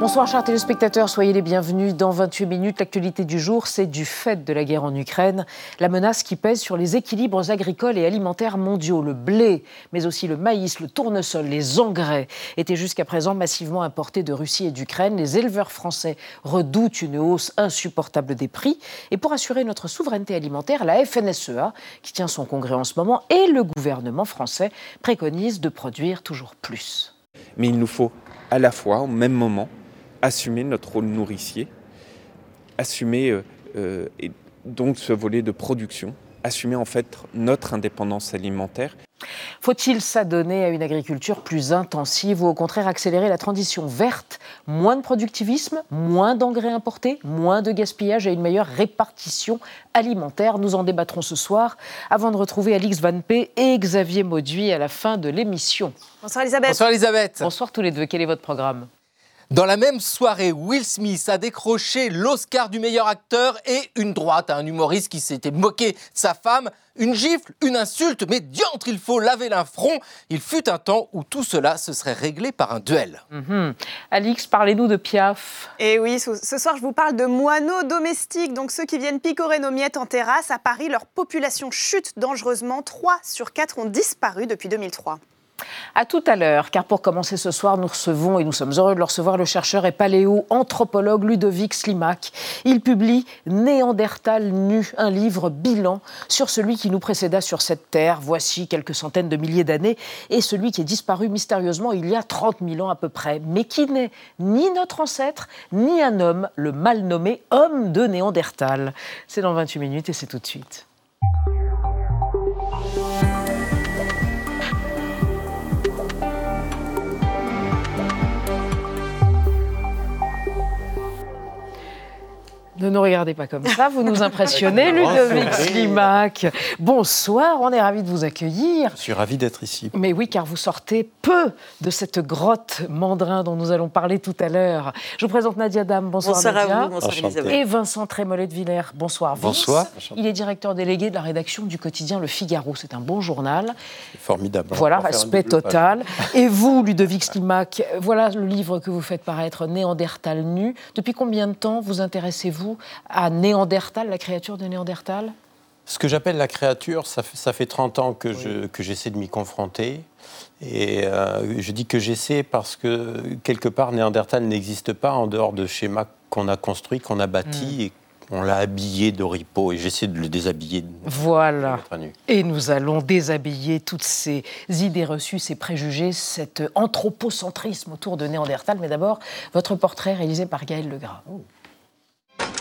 Bonsoir chers téléspectateurs, soyez les bienvenus dans 28 minutes. L'actualité du jour, c'est du fait de la guerre en Ukraine, la menace qui pèse sur les équilibres agricoles et alimentaires mondiaux. Le blé, mais aussi le maïs, le tournesol, les engrais étaient jusqu'à présent massivement importés de Russie et d'Ukraine. Les éleveurs français redoutent une hausse insupportable des prix. Et pour assurer notre souveraineté alimentaire, la FNSEA, qui tient son congrès en ce moment, et le gouvernement français préconisent de produire toujours plus. Mais il nous faut à la fois, au même moment, assumer notre rôle nourricier, assumer euh, euh, et donc ce volet de production, assumer en fait notre indépendance alimentaire. Faut-il s'adonner à une agriculture plus intensive ou au contraire accélérer la transition verte? Moins de productivisme, moins d'engrais importés, moins de gaspillage et une meilleure répartition alimentaire? Nous en débattrons ce soir avant de retrouver Alix Van P et Xavier Mauduit à la fin de l'émission. Bonsoir Elisabeth. Bonsoir Elisabeth. Bonsoir tous les deux. Quel est votre programme? Dans la même soirée, Will Smith a décroché l'Oscar du meilleur acteur et une droite à un humoriste qui s'était moqué de sa femme. Une gifle, une insulte, mais diantre, il faut laver l'infront. Il fut un temps où tout cela se serait réglé par un duel. Mhm. Alix, parlez-nous de Piaf. Et eh oui, ce soir, je vous parle de moineaux domestiques, donc ceux qui viennent picorer nos miettes en terrasse. À Paris, leur population chute dangereusement. 3 sur 4 ont disparu depuis 2003. À tout à l'heure, car pour commencer ce soir, nous recevons, et nous sommes heureux de le recevoir, le chercheur et paléo-anthropologue Ludovic Slimak. Il publie Néandertal nu, un livre bilan sur celui qui nous précéda sur cette terre, voici quelques centaines de milliers d'années, et celui qui est disparu mystérieusement il y a 30 000 ans à peu près, mais qui n'est ni notre ancêtre, ni un homme, le mal nommé homme de Néandertal. C'est dans 28 minutes et c'est tout de suite. Ne nous regardez pas comme ça, vous nous impressionnez, Ludovic Slimak. Bonsoir, on est ravis de vous accueillir. Je suis ravi d'être ici. Mais oui, car vous sortez peu de cette grotte mandrin dont nous allons parler tout à l'heure. Je vous présente Nadia Dam, bonsoir, bonsoir Nadia. À vous, bonsoir Elisabeth. Et Vincent Trémollet de Villers, bonsoir. Bonsoir. Il est directeur délégué de la rédaction du quotidien Le Figaro. C'est un bon journal. Formidable. Voilà, respect total. Et vous, Ludovic Slimak, voilà le livre que vous faites paraître, Néandertal nu. Depuis combien de temps vous intéressez-vous à Néandertal, la créature de Néandertal Ce que j'appelle la créature, ça fait, ça fait 30 ans que, je, que j'essaie de m'y confronter. Et euh, je dis que j'essaie parce que quelque part, Néandertal n'existe pas en dehors de schémas qu'on a construits, qu'on a bâtis hmm. et on l'a habillé d'oripeaux et j'essaie de le déshabiller. Voilà. Et nous allons déshabiller toutes ces idées reçues, ces préjugés, cet anthropocentrisme autour de Néandertal. Mais d'abord, votre portrait réalisé par Gaël Legras. Oh.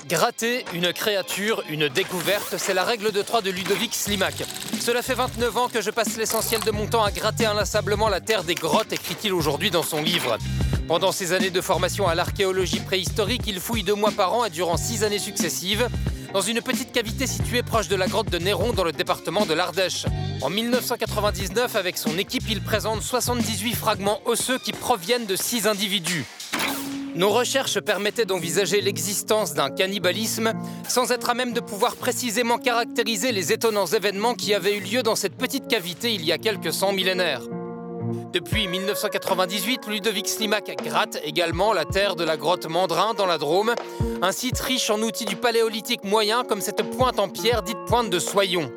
Gratter une créature, une découverte, c'est la règle de 3 de Ludovic Slimak. Cela fait 29 ans que je passe l'essentiel de mon temps à gratter inlassablement la terre des grottes, écrit-il aujourd'hui dans son livre. Pendant ses années de formation à l'archéologie préhistorique, il fouille deux mois par an et durant six années successives dans une petite cavité située proche de la grotte de Néron dans le département de l'Ardèche. En 1999, avec son équipe, il présente 78 fragments osseux qui proviennent de six individus. Nos recherches permettaient d'envisager l'existence d'un cannibalisme sans être à même de pouvoir précisément caractériser les étonnants événements qui avaient eu lieu dans cette petite cavité il y a quelques cent millénaires. Depuis 1998, Ludovic Slimak gratte également la terre de la grotte Mandrin dans la Drôme, un site riche en outils du paléolithique moyen comme cette pointe en pierre dite pointe de Soyon.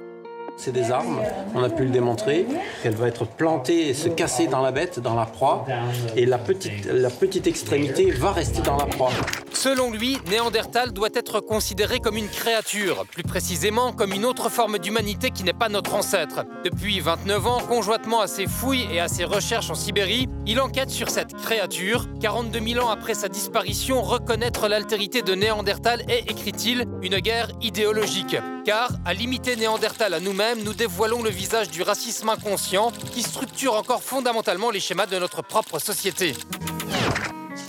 C'est des armes, on a pu le démontrer, qu'elle va être plantée et se casser dans la bête, dans la proie, et la petite, la petite extrémité va rester dans la proie. Selon lui, Néandertal doit être considéré comme une créature, plus précisément comme une autre forme d'humanité qui n'est pas notre ancêtre. Depuis 29 ans, conjointement à ses fouilles et à ses recherches en Sibérie, il enquête sur cette créature. 42 000 ans après sa disparition, reconnaître l'altérité de Néandertal est, écrit-il, une guerre idéologique. Car, à limiter Néandertal à nous-mêmes, nous dévoilons le visage du racisme inconscient qui structure encore fondamentalement les schémas de notre propre société.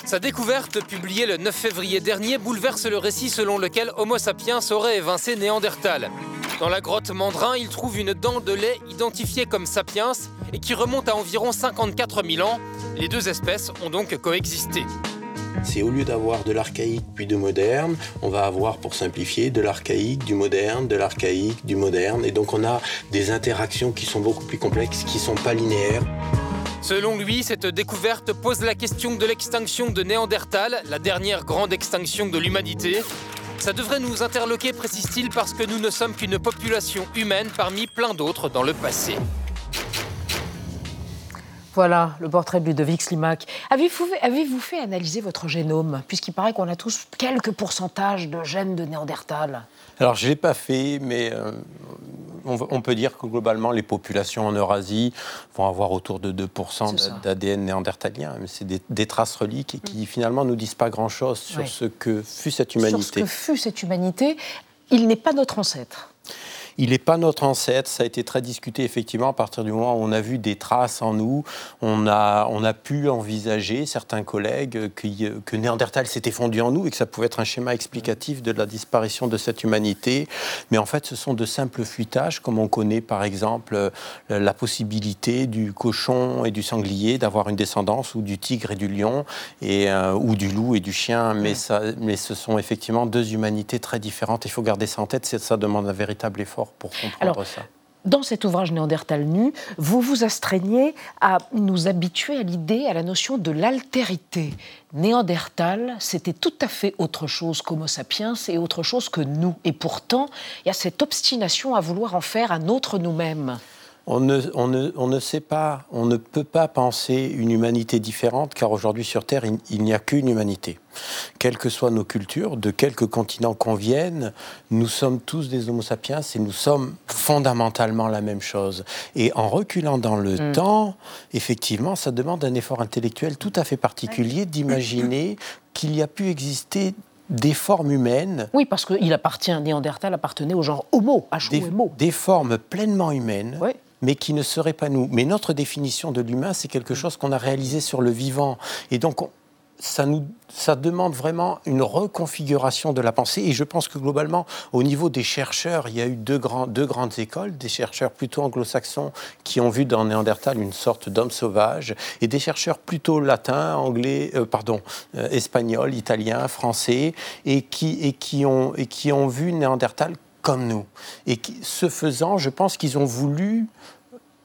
Sa découverte, publiée le 9 février dernier, bouleverse le récit selon lequel Homo sapiens aurait évincé Néandertal. Dans la grotte Mandrin, il trouve une dent de lait identifiée comme sapiens et qui remonte à environ 54 000 ans. Les deux espèces ont donc coexisté. C'est au lieu d'avoir de l'archaïque puis de moderne, on va avoir, pour simplifier, de l'archaïque, du moderne, de l'archaïque, du moderne. Et donc on a des interactions qui sont beaucoup plus complexes, qui ne sont pas linéaires. Selon lui, cette découverte pose la question de l'extinction de Néandertal, la dernière grande extinction de l'humanité. Ça devrait nous interloquer, précise-t-il, parce que nous ne sommes qu'une population humaine parmi plein d'autres dans le passé. Voilà le portrait de Ludovic Slimak. Avez-vous avez fait analyser votre génome Puisqu'il paraît qu'on a tous quelques pourcentages de gènes de Néandertal? Alors, je ne l'ai pas fait, mais euh, on, peut dire que globalement, les populations en Eurasie vont avoir autour de 2% d'ADN néandertalien. Mais c'est des, traces reliques qui, finalement, nous disent pas grand-chose sur ce que fut cette humanité. Sur ce que fut cette humanité. Il n'est pas notre ancêtre. Il n'est pas notre ancêtre, ça a été très discuté effectivement à partir du moment où on a vu des traces en nous, on a, on a pu envisager, certains collègues, que, que Néandertal s'était fondu en nous et que ça pouvait être un schéma explicatif de la disparition de cette humanité. Mais en fait, ce sont de simples fuitages, comme on connaît par exemple euh, la possibilité du cochon et du sanglier d'avoir une descendance, ou du tigre et du lion, et, euh, ou du loup et du chien. Mais, ça, mais ce sont effectivement deux humanités très différentes. Il faut garder ça en tête, ça demande un véritable effort pour comprendre Alors, ça. Dans cet ouvrage Néandertal nu, vous vous astreignez à nous habituer à l'idée, à la notion de l'altérité. Néandertal, c'était tout à fait autre chose qu'Homo sapiens et autre chose que nous. Et pourtant, il y a cette obstination à vouloir en faire un autre nous-mêmes. On ne, on, ne, on ne, sait pas, on ne peut pas penser une humanité différente, car aujourd'hui sur Terre, il, n'y a qu'une humanité. Quelles que soient nos cultures, de quelque continent qu'on vienne, nous sommes tous des Homo sapiens et nous sommes fondamentalement la même chose. Et en reculant dans le mm. temps, effectivement, ça demande un effort intellectuel tout à fait particulier d'imaginer qu'il y a pu exister des formes humaines. Oui, parce qu'il appartient, Néandertal appartenait au genre Homo, H des, des formes pleinement humaines. Oui mais qui ne serait pas nous. Mais notre définition de l'humain, c'est quelque chose qu'on a réalisé sur le vivant. Et donc, ça, nous, ça demande vraiment une reconfiguration de la pensée. Et je pense que globalement, au niveau des chercheurs, il y a eu deux, grandes écoles, des chercheurs plutôt anglo-saxons qui ont vu dans Néandertal une sorte d'homme sauvage, et des chercheurs plutôt latins, anglais, euh, pardon, euh, espagnols, italiens, français, et qui, et, qui ont, et qui ont vu Néandertal comme nous. Et ce faisant, je pense qu'ils ont voulu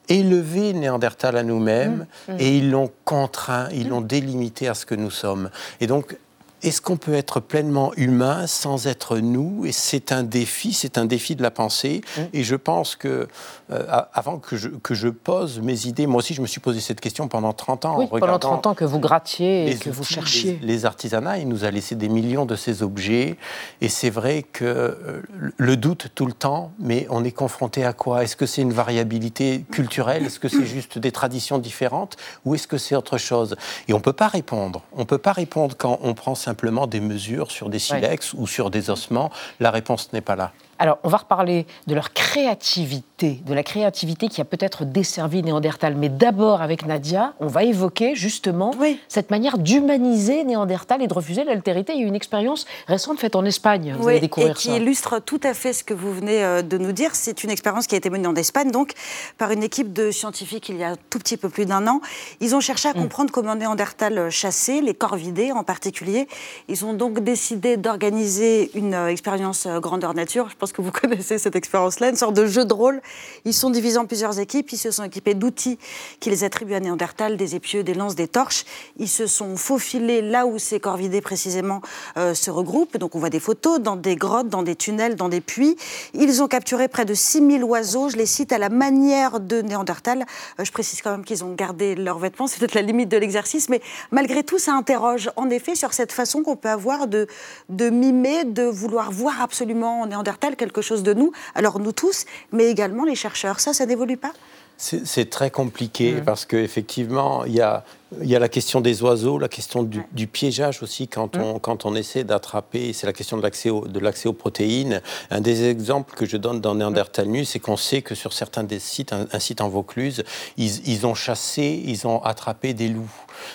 élever Néandertal à nous-mêmes mmh, mmh. et ils l'ont contraint, ils l'ont délimité à ce que nous sommes. Et donc, est-ce qu'on peut être pleinement humain sans être nous? Et c'est un défi, c'est un défi de la pensée. Mmh. Et je pense que, euh, avant que je, que je, pose mes idées, moi aussi je me suis posé cette question pendant 30 ans. Oui, pendant 30 ans que vous grattiez et que vous cherchiez. Les, artisanats, il nous a laissé des millions de ces objets. Et c'est vrai que euh, le doute tout le temps, mais on est confronté à quoi? Est-ce que c'est une variabilité culturelle? Est-ce que c'est juste des traditions différentes? Ou est-ce que c'est autre chose? Et on ne peut pas répondre. On ne peut pas répondre quand on prend simplement des mesures sur des silex ou sur des ossements. La réponse n'est pas là. Alors, on va reparler de leur créativité, de la créativité qui a peut-être desservi Néandertal. Mais d'abord, avec Nadia, on va évoquer justement cette manière d'humaniser Néandertal et de refuser l'altérité. Il y a une expérience récente faite en Espagne. Vous allez découvrir et qui illustre tout à fait ce que vous venez euh, de nous dire. C'est une expérience qui a été menée en Espagne, donc par une équipe de scientifiques il y a un tout petit peu plus d'un an. Ils ont cherché à mm. comprendre comment Néandertal chassait, les corvidés en particulier. Ils ont donc décidé d'organiser une euh, expérience euh, grandeur nature. Je pense que vous connaissez cette expérience-là, une sorte de jeu de rôle. Ils sont divisés en plusieurs équipes, ils se sont équipés d'outils qui les attribuent à Néandertal, des épieux, des lances, des torches. Ils se sont faufilés là où ces corvidés précisément euh, se regroupent. Donc on voit des photos dans des grottes, dans des tunnels, dans des puits. Ils ont capturé près de 6000 oiseaux, je les cite à la manière de Néandertal. Euh, je précise quand même qu'ils ont gardé leurs vêtements, c'est peut-être la limite de l'exercice, mais malgré tout, ça interroge en effet sur cette façon qu'on peut avoir de, de mimer, de vouloir voir absolument Néandertal quelque chose de nous, alors nous tous, mais également les chercheurs. Ça, ça n'évolue pas? C'est très compliqué mmh. parce qu'effectivement, il y a, y a la question des oiseaux, la question du, piégeage aussi quand, mmh. on, quand on essaie d'attraper, c'est la question de l'accès aux, protéines. Un des exemples que je donne dans Néandertal Nu, c'est qu'on sait que sur certains des sites, un, un site en Vaucluse, ils, ils, ont chassé, ils ont attrapé des loups.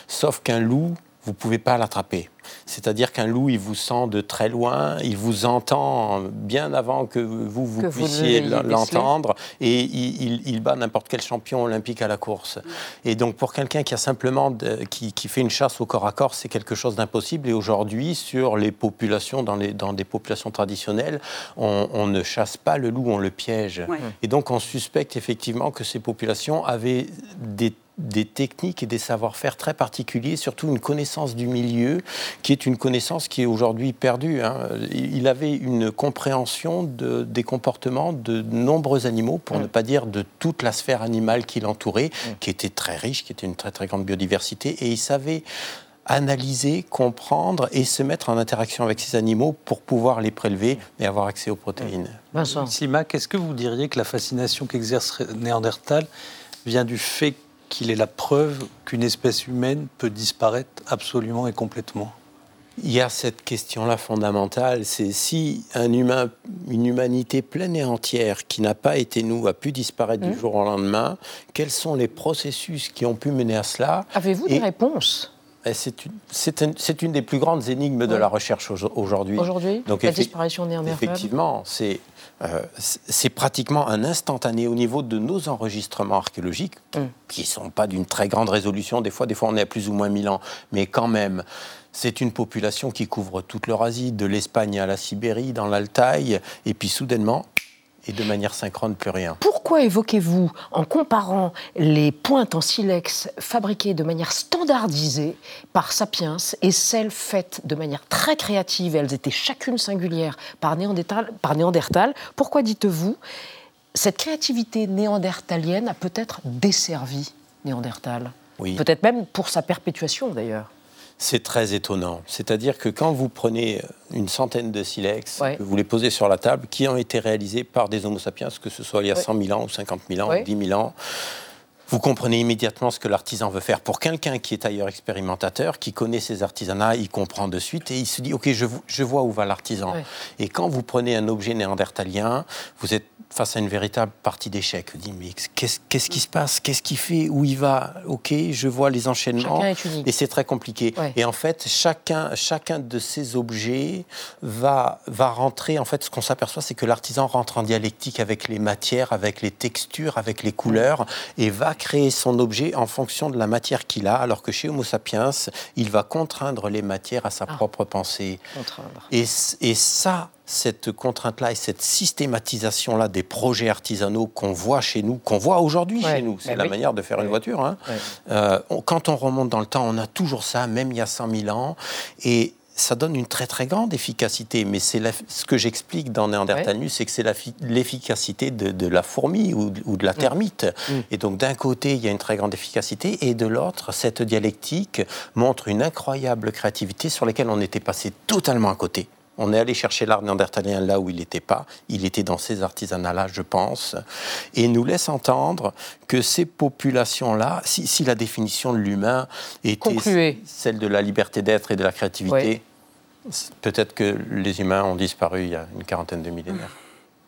Sauf qu'un loup vous ne pouvez pas l'attraper. C'est-à-dire qu'un loup, il vous sent de très loin, il vous entend bien avant que vous, vous puissiez l'entendre, et il, bat n'importe quel champion olympique à la course. Et donc pour quelqu'un qui a simplement qui, fait une chasse au corps à corps, c'est quelque chose d'impossible. Et aujourd'hui, sur les populations, dans, les, dans des populations traditionnelles, on, ne chasse pas le loup, on le piège. Et donc on suspecte effectivement que ces populations avaient des des techniques et des savoir-faire très particuliers, surtout une connaissance du milieu qui est une connaissance qui est aujourd'hui perdue. Hein. Il avait une compréhension de, des comportements de nombreux animaux, pour ne pas dire de toute la sphère animale qui l'entourait, qui était très riche, qui était une très très grande biodiversité, et il savait analyser, comprendre et se mettre en interaction avec ces animaux pour pouvoir les prélever et avoir accès aux protéines. Vincent. Slimak, est-ce que vous diriez que la fascination qu'exerce Néandertal vient du fait qu'il est la preuve qu'une espèce humaine peut disparaître absolument et complètement. Il y a cette question-là fondamentale, c'est si un humain, une humanité pleine et entière qui n'a pas été nous a pu disparaître du mmh. jour au lendemain, quels sont les processus qui ont pu mener à cela Avez-vous des réponses? C'est une, une, des plus grandes énigmes de la recherche aujourd'hui. Aujourd'hui? La disparition néandertale Effectivement, c'est euh, c'est pratiquement un instantané au niveau de nos enregistrements archéologiques, mm. qui ne sont pas d'une très grande résolution. Des fois, des fois, on est à plus ou moins 1000 ans. Mais quand même, c'est une population qui couvre toute l'Eurasie, de l'Espagne à la Sibérie, dans l'Altaï. Et puis, soudainement, et de manière synchrone, plus rien. Pourquoi évoquez-vous, en comparant les pointes en silex fabriquées de manière standardisée par Sapiens et celles faites de manière très créative, elles étaient chacune singulières par Néandertal, par Néandertal pourquoi dites-vous cette créativité néandertalienne a peut-être desservi Néandertal? Oui. Peut-être même pour sa perpétuation d'ailleurs c'est très étonnant. C'est-à-dire que quand vous prenez une centaine de silex, que vous les posez sur la table, qui ont été réalisés par des Homo sapiens, que ce soit il y a 100 000 ans ou 50 000 ans ou 10 000 ans, vous comprenez immédiatement ce que l'artisan veut faire. Pour quelqu'un qui est ailleurs expérimentateur, qui connaît ses artisanats, il comprend de suite et il se dit, OK, je, je vois où va l'artisan. Et quand vous prenez un objet néandertalien, vous êtes face à une véritable partie d'échec. Vous dites, mais qu'est-ce qui se passe? Qu'est-ce qu'il fait? Où il va? Ok, je vois les enchaînements. Et c'est très compliqué. Et en fait, chacun, chacun de ces objets va, va rentrer. En fait, ce qu'on s'aperçoit, c'est que l'artisan rentre en dialectique avec les matières, avec les textures, avec les couleurs, et va créer son objet en fonction de la matière qu'il a, alors que chez Homo sapiens, il va contraindre les matières à sa ah. propre pensée. Et, et ça, cette contrainte-là et cette systématisation-là des projets artisanaux qu'on voit chez nous, qu'on voit aujourd'hui chez nous, c'est la manière de faire une voiture. Hein. Euh, quand on remonte dans le temps, on a toujours ça, même il y a 100 000 ans. Et ça donne une très très grande efficacité, mais c'est ce que j'explique dans Néandertalus, c'est que c'est l'efficacité de, la fourmi ou, de la mm. termite. Mm. Et donc d'un côté, il y a une très grande efficacité, et de l'autre, cette dialectique montre une incroyable créativité sur laquelle on était passé totalement à côté. On est allé chercher l'art néandertalien là où il n'était pas. Il était dans ces artisanats-là, je pense. Et nous laisse entendre que ces populations-là, si, la définition de l'humain était celle de la liberté d'être et de la créativité, peut-être que les humains ont disparu il y a une quarantaine de millénaires.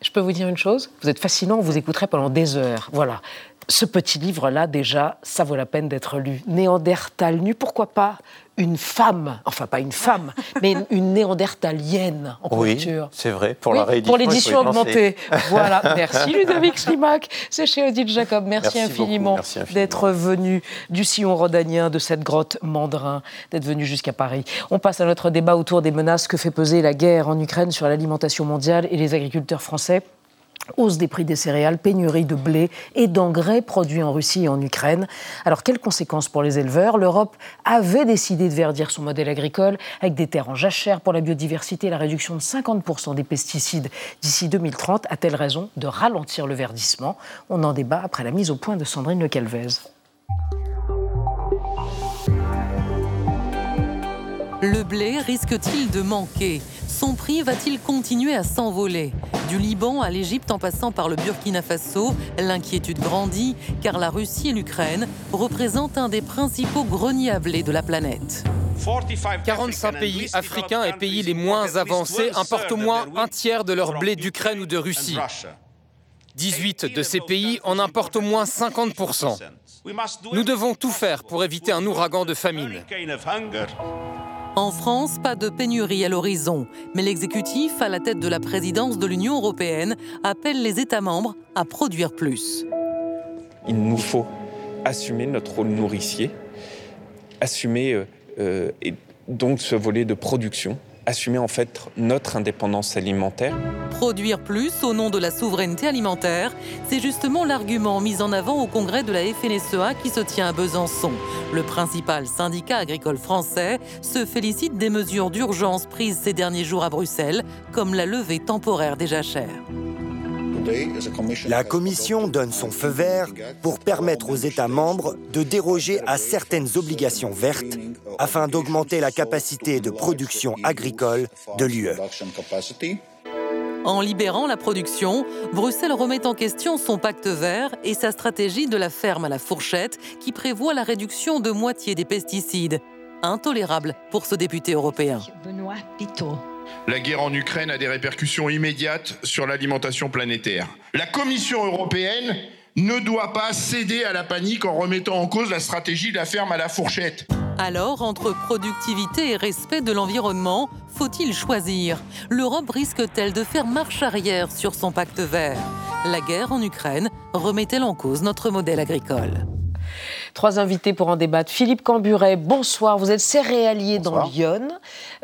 Je peux vous dire une chose Vous êtes fascinant, on vous écouterait pendant des heures. Voilà. Ce petit livre-là, déjà, ça vaut la peine d'être lu. Néandertal nu, pourquoi pas une femme, enfin pas une femme, mais une, néandertalienne en couverture. Oui, c'est vrai, pour la réédition. Pour l'édition augmentée. voilà, merci Ludovic Slimak, c'est chez Odile Jacob. Merci, infiniment, d'être venu du sillon rhodanien de cette grotte Mandrin, d'être venu jusqu'à Paris. On passe à notre débat autour des menaces que fait peser la guerre en Ukraine sur l'alimentation mondiale et les agriculteurs français. Hausse des prix des céréales, pénurie de blé et d'engrais produits en Russie et en Ukraine. Alors, quelles conséquences pour les éleveurs? L'Europe avait décidé de verdir son modèle agricole avec des terres en jachère pour la biodiversité et la réduction de 50% des pesticides d'ici 2030. A-t-elle raison de ralentir le verdissement? On en débat après la mise au point de Sandrine Le Calvez. Le blé risque-t-il de manquer? Son prix va-t-il continuer à s'envoler? Du Liban à l'Égypte en passant par le Burkina Faso, l'inquiétude grandit car la Russie et l'Ukraine représentent un des principaux greniers à blé de la planète. 45 pays africains et pays les moins avancés importent au moins un tiers de leur blé d'Ukraine ou de Russie. 18 de ces pays en importent au moins 50%. Nous devons tout faire pour éviter un ouragan de famine. En France, pas de pénurie à l'horizon, mais l'exécutif, à la tête de la présidence de l'Union européenne, appelle les États membres à produire plus. Il nous faut assumer notre rôle nourricier, assumer euh, euh, et donc ce volet de production, assumer en fait notre indépendance alimentaire. Produire plus au nom de la souveraineté alimentaire, c'est justement l'argument mis en avant au congrès de la FNSEA qui se tient à Besançon. Le principal syndicat agricole français se félicite des mesures d'urgence prises ces derniers jours à Bruxelles, comme la levée temporaire des jachères. La Commission donne son feu vert pour permettre aux États membres de déroger à certaines obligations vertes afin d'augmenter la capacité de production agricole de l'UE. En libérant la production, Bruxelles remet en question son pacte vert et sa stratégie de la ferme à la fourchette qui prévoit la réduction de moitié des pesticides. Intolérable pour ce député européen. Benoît Pitot. La guerre en Ukraine a des répercussions immédiates sur l'alimentation planétaire. La Commission européenne ne doit pas céder à la panique en remettant en cause la stratégie de la ferme à la fourchette. Alors, entre productivité et respect de l'environnement, faut-il choisir? L'Europe risque-t-elle de faire marche arrière sur son pacte vert? La guerre en Ukraine remet-elle en cause notre modèle agricole? Trois invités pour en débattre. Philippe Camburet, bonsoir. Vous êtes céréalier dans Lyon.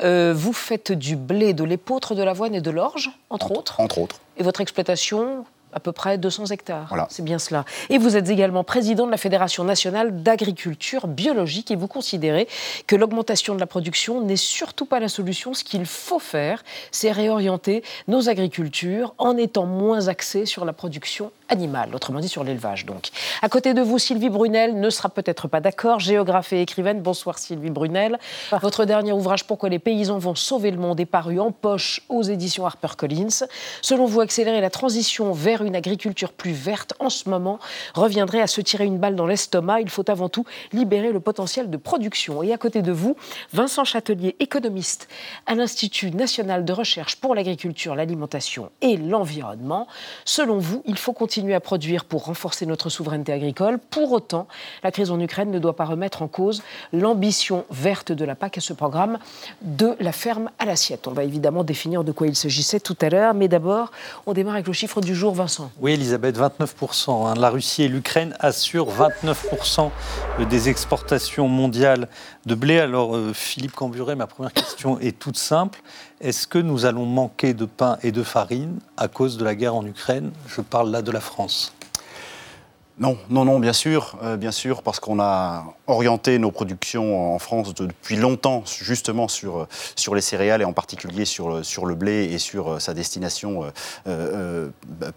Euh, vous faites du blé, de l'épeautre, de l'avoine et de l'orge, entre, autres. Entre autres. Et votre exploitation à peu près 200 hectares. Voilà. C'est bien cela. Et vous êtes également président de la Fédération nationale d'agriculture biologique et vous considérez que l'augmentation de la production n'est surtout pas la solution. Ce qu'il faut faire, c'est réorienter nos agricultures en étant moins axés sur la production animale, autrement dit sur l'élevage donc. À côté de vous, Sylvie Brunel ne sera peut-être pas d'accord, géographe et écrivaine. Bonsoir Sylvie Brunel. Votre dernier ouvrage Pourquoi les paysans vont sauver le monde est paru en poche aux éditions HarperCollins. Selon vous, accélérer la transition vers une agriculture plus verte en ce moment reviendrait à se tirer une balle dans l'estomac. Il faut avant tout libérer le potentiel de production. Et à côté de vous, Vincent Châtelier, économiste à l'Institut national de recherche pour l'agriculture, l'alimentation et l'environnement. Selon vous, il faut continuer à produire pour renforcer notre souveraineté agricole. Pour autant, la crise en Ukraine ne doit pas remettre en cause l'ambition verte de la PAC et ce programme de la ferme à l'assiette. On va évidemment définir de quoi il s'agissait tout à l'heure, mais d'abord, on démarre avec le chiffre du jour, Vincent. Oui, Elisabeth, 29%. Hein. La Russie et l'Ukraine assurent 29% des exportations mondiales de blé. Alors, euh, Philippe Camburet, ma première question est toute simple. Est-ce que nous allons manquer de pain et de farine à cause de la guerre en Ukraine? Je parle là de la France. Non, non, non, bien sûr, euh, bien sûr, parce qu'on a orienté nos productions en France depuis longtemps justement sur, euh, sur les céréales et en particulier sur, sur le blé et sur euh, sa destination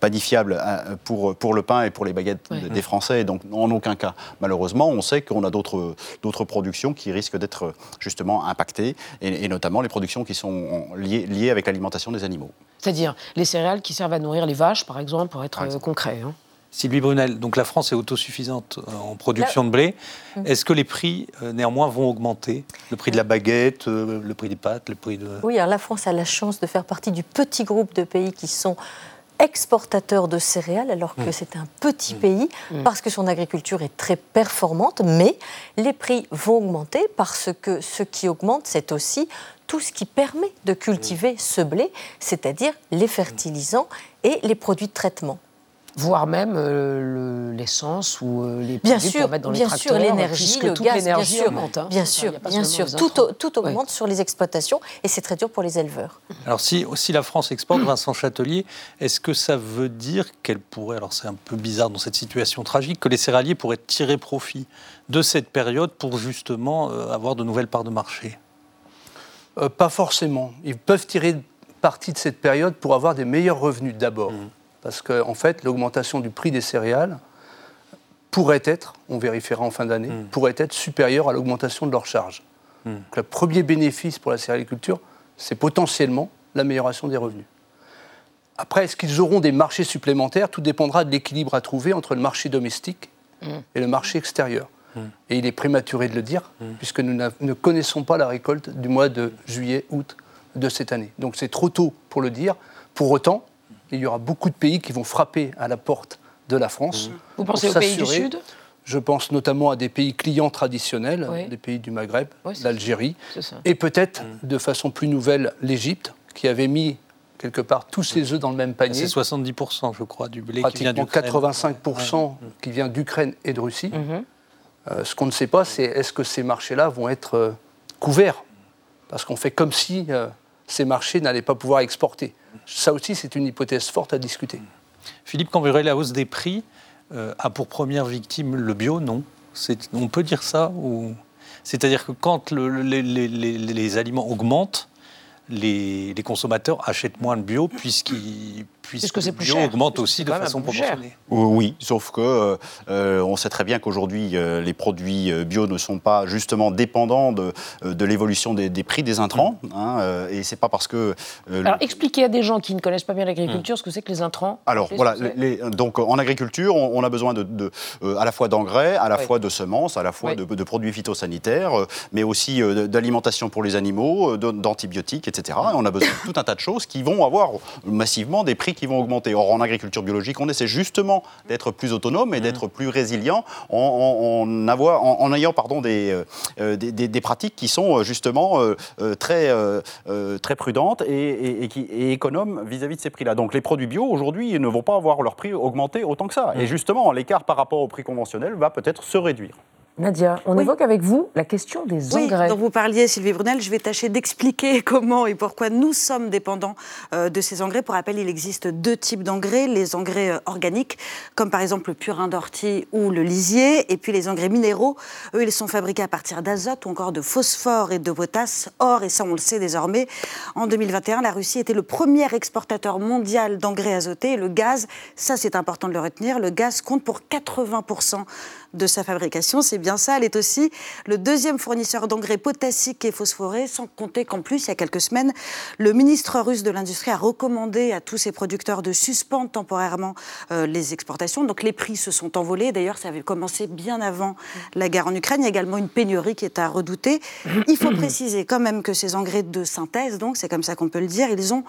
panifiable pour, pour le pain et pour les baguettes des Français. Et donc, en aucun cas, malheureusement, on sait qu'on a d'autres, d'autres productions qui risquent d'être justement impactées, et, notamment les productions qui sont liées, liées avec l'alimentation des animaux. C'est-à-dire les céréales qui servent à nourrir les vaches, par exemple, pour être concret. Hein. Sylvie Brunel, donc la France est autosuffisante euh, en production de blé. Mm. Est-ce que les prix, euh, néanmoins, vont augmenter? Le prix de la baguette, euh, le prix des pâtes, le prix de... Oui, alors la France a la chance de faire partie du petit groupe de pays qui sont exportateurs de céréales, alors que mm. c'est un petit mm. pays, parce que son agriculture est très performante, mais les prix vont augmenter parce que ce qui augmente, c'est aussi tout ce qui permet de cultiver ce blé, c'est-à-dire les fertilisants et les produits de traitement voire même euh, l'essence ou euh, les bien sûr, pour mettre dans bien les sûr, l'énergie, le gaz, bien sûr, augmente, hein. bien sûr, bien sûr, tout, tout augmente sur les exploitations et c'est très dur pour les éleveurs. Alors si, si la France exporte, Vincent Châtelier, est-ce que ça veut dire qu'elle pourrait, alors c'est un peu bizarre dans cette situation tragique, que les céréaliers pourraient tirer profit de cette période pour justement euh, avoir de nouvelles parts de marché? Pas forcément. Ils peuvent tirer parti de cette période pour avoir des meilleurs revenus d'abord. Mmh parce qu'en fait, l'augmentation du prix des céréales pourrait être, on vérifiera en fin d'année, hmm. pourrait être supérieure à l'augmentation de leurs charges. Hmm. Donc, le premier bénéfice pour la céréaliculture, c'est potentiellement l'amélioration des revenus. Après, est-ce qu'ils auront des marchés supplémentaires? Tout dépendra de l'équilibre à trouver entre le marché domestique hmm. et le marché extérieur. Et il est prématuré de le dire, puisque nous ne connaissons pas la récolte du mois de juillet-août de cette année. Donc c'est trop tôt pour le dire. Pour autant, il y aura beaucoup de pays qui vont frapper à la porte de la France. Vous pensez aux pays du Sud? Je pense notamment à des pays clients traditionnels, Oui. des pays du Maghreb, Oui, l'Algérie, C'est ça. et peut-être de façon plus nouvelle l'Égypte, qui avait mis quelque part tous ses œufs dans le même panier. C'est 70%, je crois, du blé qui vient pratiquement d'Ukraine. 85% qui vient d'Ukraine et de Russie. Euh, ce qu'on ne sait pas, c'est est-ce que ces marchés-là vont être euh, couverts? Parce qu'on fait comme si euh, ces marchés n'allaient pas pouvoir exporter. Ça aussi, c'est une hypothèse forte à discuter. Philippe Camburet, la hausse des prix euh, a pour première victime le bio, non? On peut dire ça ou... C'est-à-dire que quand le- les, les- aliments augmentent, les consommateurs achètent moins de bio puisqu'ils puisque c'est le plus bio augmente puisque aussi de façon proportionnée. Oui, sauf que euh, on sait très bien qu'aujourd'hui, euh, les produits euh, bio ne sont pas justement dépendants de, euh, de l'évolution des, des prix des intrants. hein, euh, et c'est pas parce que. euh, Alors, expliquez à des gens qui ne connaissent pas bien l'agriculture ce que c'est que les intrants. Alors voilà, les- donc en agriculture, on, on a besoin de, de, euh, à la fois d'engrais, à la Oui. fois de semences, à la fois Oui. de, de produits phytosanitaires, mais aussi euh, d'alimentation pour les animaux, d'antibiotiques, etc. Et on a besoin de tout un tas de choses qui vont avoir massivement des prix qui vont augmenter. Or en agriculture biologique, on essaie justement d'être plus autonome et d'être plus résilient en, en- en avoir, en, en ayant pardon, des, euh, euh, des, des- des pratiques qui sont euh, justement euh, très, euh, très prudentes et, et- et qui, et économes vis-à-vis de ces prix-là. Donc les produits bio, aujourd'hui, ne vont pas avoir leur prix augmenter autant que ça. Et justement, l'écart par rapport au prix conventionnel va peut-être se réduire. Nadia, on Oui. évoque avec vous la question des Oui, engrais. dont vous parliez, Sylvie Brunel. Je vais tâcher d'expliquer comment et pourquoi nous sommes dépendants euh, de ces engrais. Pour rappel, il existe deux types d'engrais. Les engrais euh, organiques, comme par exemple le purin d'ortie ou le lisier. Et puis les engrais minéraux, eux, ils sont fabriqués à partir d'azote ou encore de phosphore et de potasse. Or, et ça on le sait désormais, en 2021, la Russie était le premier exportateur mondial d'engrais azotés. Et le gaz, ça c'est important de le retenir, le gaz compte pour 80% de sa fabrication. C'est bien ça. Elle est aussi le deuxième fournisseur d'engrais potassiques et phosphorés, sans compter qu'en plus, il y a quelques semaines, le ministre russe de l'Industrie a recommandé à tous ses producteurs de suspendre temporairement euh, les exportations. Donc les prix se sont envolés. D'ailleurs, ça avait commencé bien avant la guerre en Ukraine. Il y a également une pénurie qui est à redouter. Il faut préciser quand même que ces engrais de synthèse, donc c'est comme ça qu'on peut le dire, ils ont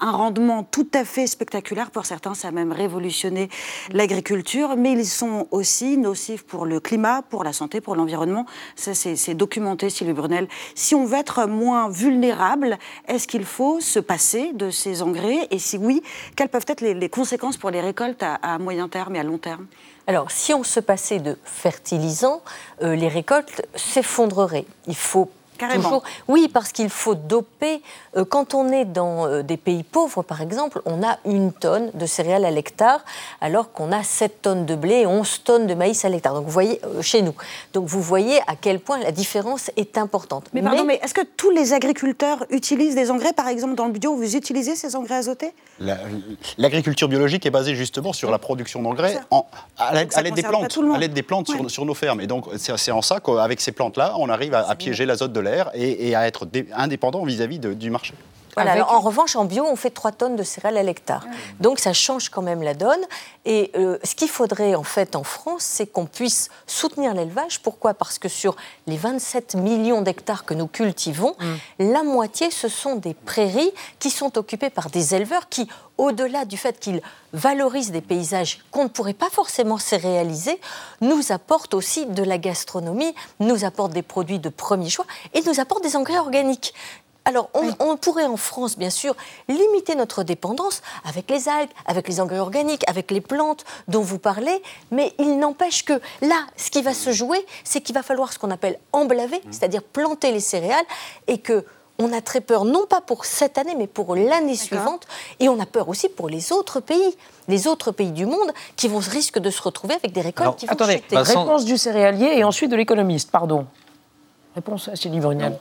un rendement tout à fait spectaculaire. Pour certains, ça a même révolutionné l'agriculture, mais ils sont aussi nocifs pour le climat, pour la santé, pour l'environnement. Ça, c'est documenté, Sylvie Brunel. Si on veut être moins vulnérable, est-ce qu'il faut se passer de ces engrais? Et si oui, quelles peuvent être les, conséquences pour les récoltes à, à moyen terme et à long terme? Alors, si on se passait de fertilisants, euh, les récoltes s'effondreraient. Il faut Carrément. toujours. Oui, parce qu'il faut doper. Euh, quand on est dans euh, des pays pauvres, par exemple, on a une tonne de céréales à l'hectare, alors qu'on a 7 tonnes de blé et 11 tonnes de maïs à l'hectare. Donc, vous voyez, euh, chez nous. Donc, vous voyez à quel point la différence est importante. Mais pardon, mais, est-ce que tous les agriculteurs utilisent des engrais Par exemple, dans le bio, vous utilisez ces engrais azotés? La- L'agriculture biologique est basée justement sur la production d'engrais à l'aide des plantes, à l'aide des plantes Ouais. sur, sur nos fermes. Et donc c'est c'est en ça qu'avec ces plantes-là, on arrive à, à piéger l'azote de l'air et, à être dé- indépendant vis-à-vis du marché. Voilà, Avec- alors, en revanche, en bio, on fait 3 tonnes de céréales à l'hectare. Donc ça change quand même la donne. Et euh, ce qu'il faudrait en fait en France, c'est qu'on puisse soutenir l'élevage. Pourquoi? Parce que sur les 27 millions d'hectares que nous cultivons, la moitié, ce sont des prairies qui sont occupées par des éleveurs qui, au-delà du fait qu'ils valorisent des paysages qu'on ne pourrait pas forcément céréaliser, nous apportent aussi de la gastronomie, nous apportent des produits de premier choix et nous apportent des engrais organiques. Alors, on, on pourrait en France, bien sûr, limiter notre dépendance avec les algues, avec les engrais organiques, avec les plantes dont vous parlez, mais il n'empêche que là, ce qui va se jouer, c'est qu'il va falloir ce qu'on appelle emblaver, c'est-à-dire planter les céréales, et que on a très peur, non pas pour cette année, mais pour l'année suivante, et on a peur aussi pour les autres pays, les autres pays du monde qui vont risquer de se retrouver avec des récoltes Alors, qui vont attendez, chuter. Vincent- réponse du céréalier et ensuite de l'économiste, pardon. Réponse.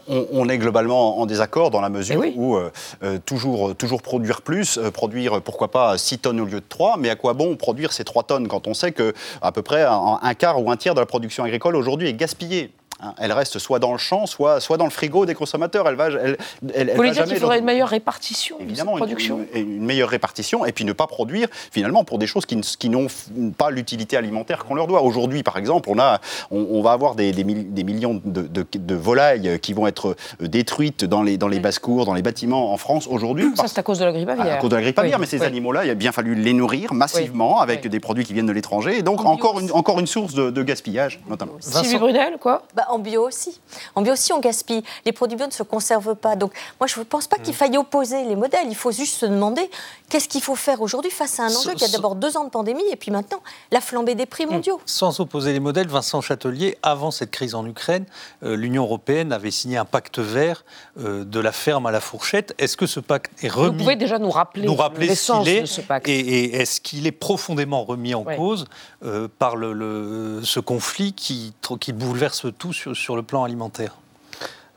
On, on est globalement en désaccord dans la mesure Eh oui. où euh, euh, toujours, toujours produire plus, euh, produire euh, pourquoi pas 6 tonnes au lieu de 3, mais à quoi bon produire ces 3 tonnes quand on sait que à peu près un, un quart ou un tiers de la production agricole aujourd'hui est gaspillée? Hein. Elle reste soit dans le champ, soit, soit dans le frigo des consommateurs. Elle va, elle, elle, Vous voulez dire qu'il faudrait une meilleure répartition Évidemment, de cette production une, une, meilleure répartition, et puis ne pas produire finalement pour des choses qui, qui n'ont pas l'utilité alimentaire qu'on leur doit. Aujourd'hui, par exemple, on, a, on, on va avoir des, des, des millions de, de, de, volailles qui vont être détruites dans les, dans les basses-cours, dans les bâtiments en France aujourd'hui. Ça, c'est à cause de la grippe aviaire. À cause de la grippe aviaire, oui, mais ces oui. animaux-là, il a bien fallu les nourrir massivement oui. avec des produits qui viennent de l'étranger, et donc encore une, encore une source de, gaspillage, notamment. Sylvie Brunel, quoi? Bah, En bio aussi. En bio aussi, on gaspille. Les produits bio ne se conservent pas. Donc, moi, je ne pense pas qu'il faille opposer les modèles. Il faut juste se demander qu'est-ce qu'il faut faire aujourd'hui face à un enjeu qui a d'abord deux ans de pandémie et puis maintenant la flambée des prix mondiaux. Sans opposer les modèles, Vincent Châtelier, avant cette crise en Ukraine, euh, l'Union européenne avait signé un pacte vert euh, de la ferme à la fourchette. Est-ce que ce pacte est remis? Vous pouvez déjà nous rappeler, nous rappeler ce qu'il est de ce pacte. Et, et est-ce qu'il est profondément remis en cause euh, par le, le, ce conflit qui, qui bouleverse tout sur, sur le plan alimentaire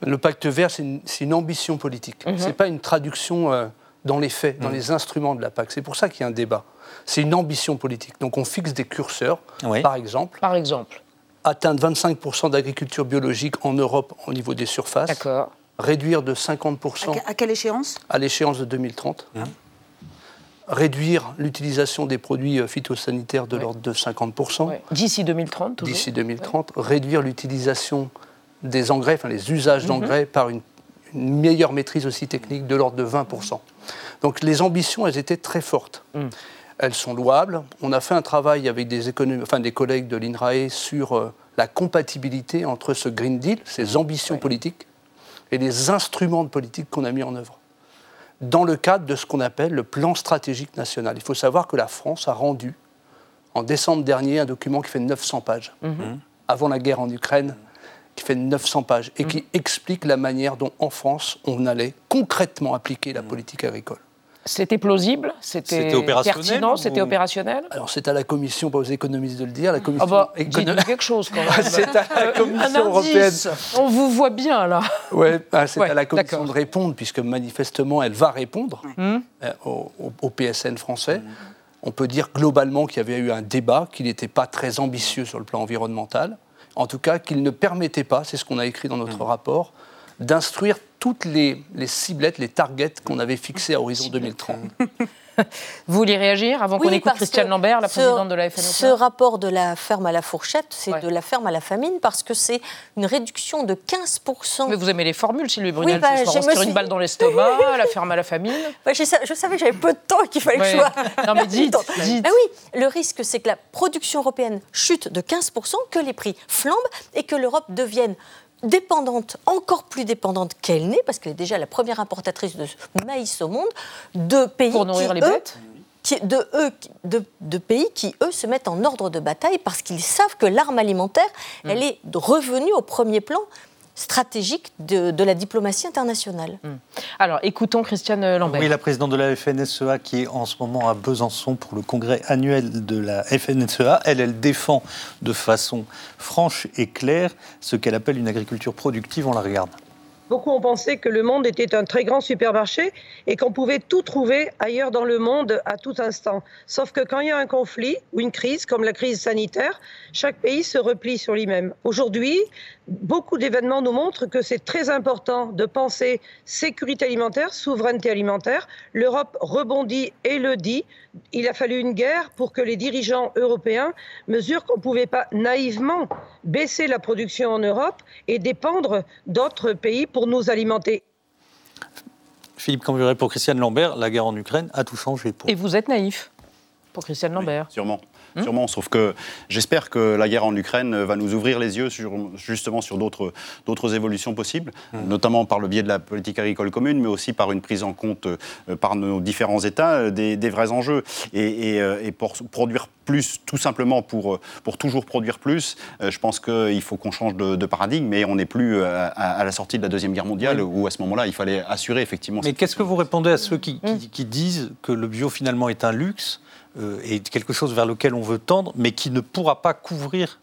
Le pacte vert, c'est une, une, ambition politique. -hmm. Ce n'est pas une traduction euh, dans les faits, dans -hmm. les instruments de la PAC. C'est pour ça qu'il y a un débat. C'est une ambition politique. Donc on fixe des curseurs, oui. par exemple. Par exemple. Atteindre 25% d'agriculture biologique en Europe au niveau des surfaces. D'accord. Réduire de 50%. À, à quelle échéance? À l'échéance de 2030. Mmh réduire l'utilisation des produits euh, phytosanitaires de ouais. l'ordre de 50%. Ouais. D'ici 2030, toujours. D'ici 2030. Ouais. Réduire l'utilisation des engrais, enfin les usages -hmm. d'engrais par une, une, meilleure maîtrise aussi technique de l'ordre de 20%. Donc les ambitions, elles étaient très fortes. Mm. Elles sont louables. On a fait un travail avec des, enfin, des collègues de l'INRAE sur euh, la compatibilité entre ce Green Deal, ces ambitions politiques, et les instruments de politique qu'on a mis en œuvre dans le cadre de ce qu'on appelle le plan stratégique national. Il faut savoir que la France a rendu, en décembre dernier, un document qui fait 900 pages, mm -hmm. avant la guerre en Ukraine, qui fait 900 pages, et -hmm. qui explique la manière dont, en France, on allait concrètement appliquer la politique agricole. C'était plausible C'était pertinent C'était opérationnel Alors, c'est à la Commission, pas aux économistes de le dire. La commission ah bah, écono... quelque chose quand même. c'est à la Commission européenne. On vous voit bien, là. Oui, ah, c'est ouais, à la Commission de répondre, puisque manifestement, elle va répondre mmh. euh, au, au, au, PSN français. Mmh. On peut dire globalement qu'il y avait eu un débat, qu'il n'était pas très ambitieux sur le plan environnemental. En tout cas, qu'il ne permettait pas, c'est ce qu'on a écrit dans notre mmh. rapport, d'instruire toutes les, les, ciblettes, les targets qu'on avait fixés à horizon 2030. Vous voulez réagir avant oui, qu'on écoute Christiane Lambert, la ce, présidente de la FNSEA Ce rapport de la ferme à la fourchette, c'est ouais. de la ferme à la famine parce que c'est une réduction de 15%. Mais vous aimez les formules, Sylvie Brunel, oui, bah, ce soir, on se tire une balle dans l'estomac, la ferme à la famine. Bah, je, je, savais que j'avais peu de temps et qu'il fallait ouais. que je sois... Non mais dites, dites. Bah oui, le risque c'est que la production européenne chute de 15%, que les prix flambent et que l'Europe devienne dépendante, encore plus dépendante qu'elle n'est, parce qu'elle est déjà la première importatrice de maïs au monde, de pays pour nourrir qui, les bêtes. Qui, de, eux, de, de, pays qui, eux, se mettent en ordre de bataille parce qu'ils savent que l'arme alimentaire, mmh. elle est revenue au premier plan stratégique de, de, la diplomatie internationale. Mmh. Alors, écoutons Christiane Lambert. Oui, la présidente de la FNSEA qui est en ce moment à Besançon pour le congrès annuel de la FNSEA. Elle, elle défend de façon franche et claire ce qu'elle appelle une agriculture productive. On la regarde. Beaucoup ont pensé que le monde était un très grand supermarché et qu'on pouvait tout trouver ailleurs dans le monde à tout instant. Sauf que quand il y a un conflit ou une crise, comme la crise sanitaire, chaque pays se replie sur lui-même. Aujourd'hui, beaucoup d'événements nous montrent que c'est très important de penser sécurité alimentaire, souveraineté alimentaire. L'Europe rebondit et le dit. Il a fallu une guerre pour que les dirigeants européens mesurent qu'on ne pouvait pas naïvement baisser la production en Europe et dépendre d'autres pays pour nous alimenter. Philippe Camburet pour Christiane Lambert, la guerre en Ukraine a tout changé. Pour... Et vous êtes naïf pour Christiane Lambert oui, Sûrement. Mmh. Sûrement, sauf que j'espère que la guerre en Ukraine va nous ouvrir les yeux sur, justement sur d'autres évolutions possibles, mmh. notamment par le biais de la politique agricole commune, mais aussi par une prise en compte euh, par nos différents États euh, des, des, vrais enjeux. Et, et, euh, et, pour produire plus, tout simplement pour, pour toujours produire plus, euh, je pense qu'il faut qu'on change de, de, paradigme, mais on n'est plus à, à, la sortie de la Deuxième Guerre mondiale, oui. où à ce moment-là, il fallait assurer effectivement... Mais qu'est-ce que vous répondez à ceux qui, qui, qui disent que le bio finalement est un luxe euh, est quelque chose vers lequel on veut tendre, mais qui ne pourra pas couvrir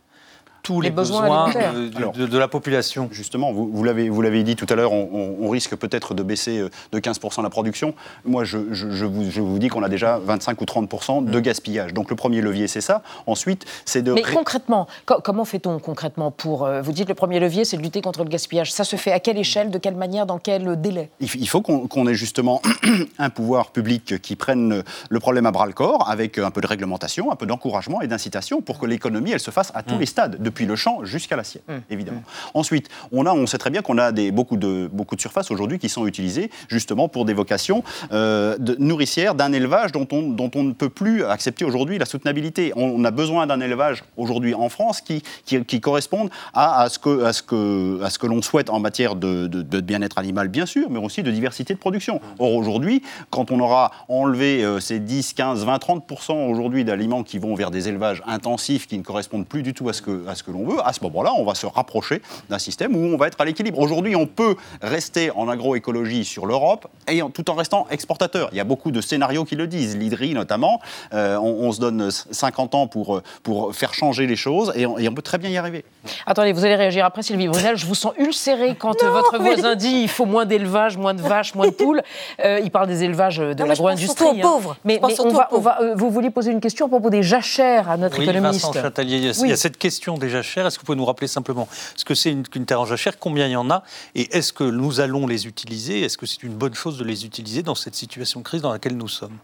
tous les, Les besoins de, de- Alors, de- de la population. Justement, vous, vous l'avez vous l'avez dit tout à l'heure, on, risque peut-être de baisser euh, de 15% la production. Moi, je, je- je vous, je vous dis qu'on a déjà 25 ou 30% de gaspillage. Donc le premier levier, c'est ça. Ensuite, c'est de... Mais ré- concrètement, co- comment fait-on concrètement pour. euh, vous dites le premier levier, c'est de lutter contre le gaspillage. Ça se fait à quelle échelle, de quelle manière, dans quel délai? Il faut qu'on qu'on ait justement un pouvoir public qui prenne le problème à bras le corps avec un peu de réglementation, un peu d'encouragement et d'incitation pour que l'économie elle se fasse à tous les stades, depuis le champ jusqu'à l'assiette, évidemment. Ensuite, on a, on sait très bien qu'on a des, beaucoup de beaucoup de surfaces aujourd'hui qui sont utilisées justement pour des vocations euh, de- nourricières d'un élevage dont on dont on ne peut plus accepter aujourd'hui la soutenabilité. On, on a besoin d'un élevage aujourd'hui en France qui qui, qui corresponde à, à ce que à ce que à ce que l'on souhaite en matière de, de- de bien-être animal bien sûr, mais aussi de diversité de production. Or aujourd'hui, quand on aura enlevé euh, ces 10, 15, 20, 30 aujourd'hui d'aliments qui vont vers des élevages intensifs qui ne correspondent plus du tout à ce que à ce que l'on veut, à ce moment-là, on va se rapprocher d'un système où on va être à l'équilibre. Aujourd'hui, on peut rester en agroécologie sur l'Europe et en- tout en restant exportateur. Il y a beaucoup de scénarios qui le disent, l'IDRI notamment. Euh, on, on se donne 50 ans pour, euh, pour faire changer les choses et on, et on peut très bien y arriver. Attendez, vous allez réagir après, Sylvie Brunel. Je vous sens ulcéré quand euh, votre voisin dit il faut moins d'élevage, moins de vaches, moins de poules. Euh, il parle des élevages de l'agro-industrie. pauvres. Mais, mais on va, on va, euh, vous vouliez poser une question à propos des jachères à notre Oui, économiste. Vincent Chatelier, il y, a, Oui. il y a cette question des Est-ce que vous pouvez nous rappeler simplement ce que c'est une, qu'une terre en jachère, combien il y en a, et est-ce que nous allons les utiliser Est-ce que c'est une bonne chose de les utiliser dans cette situation de crise dans laquelle nous sommes?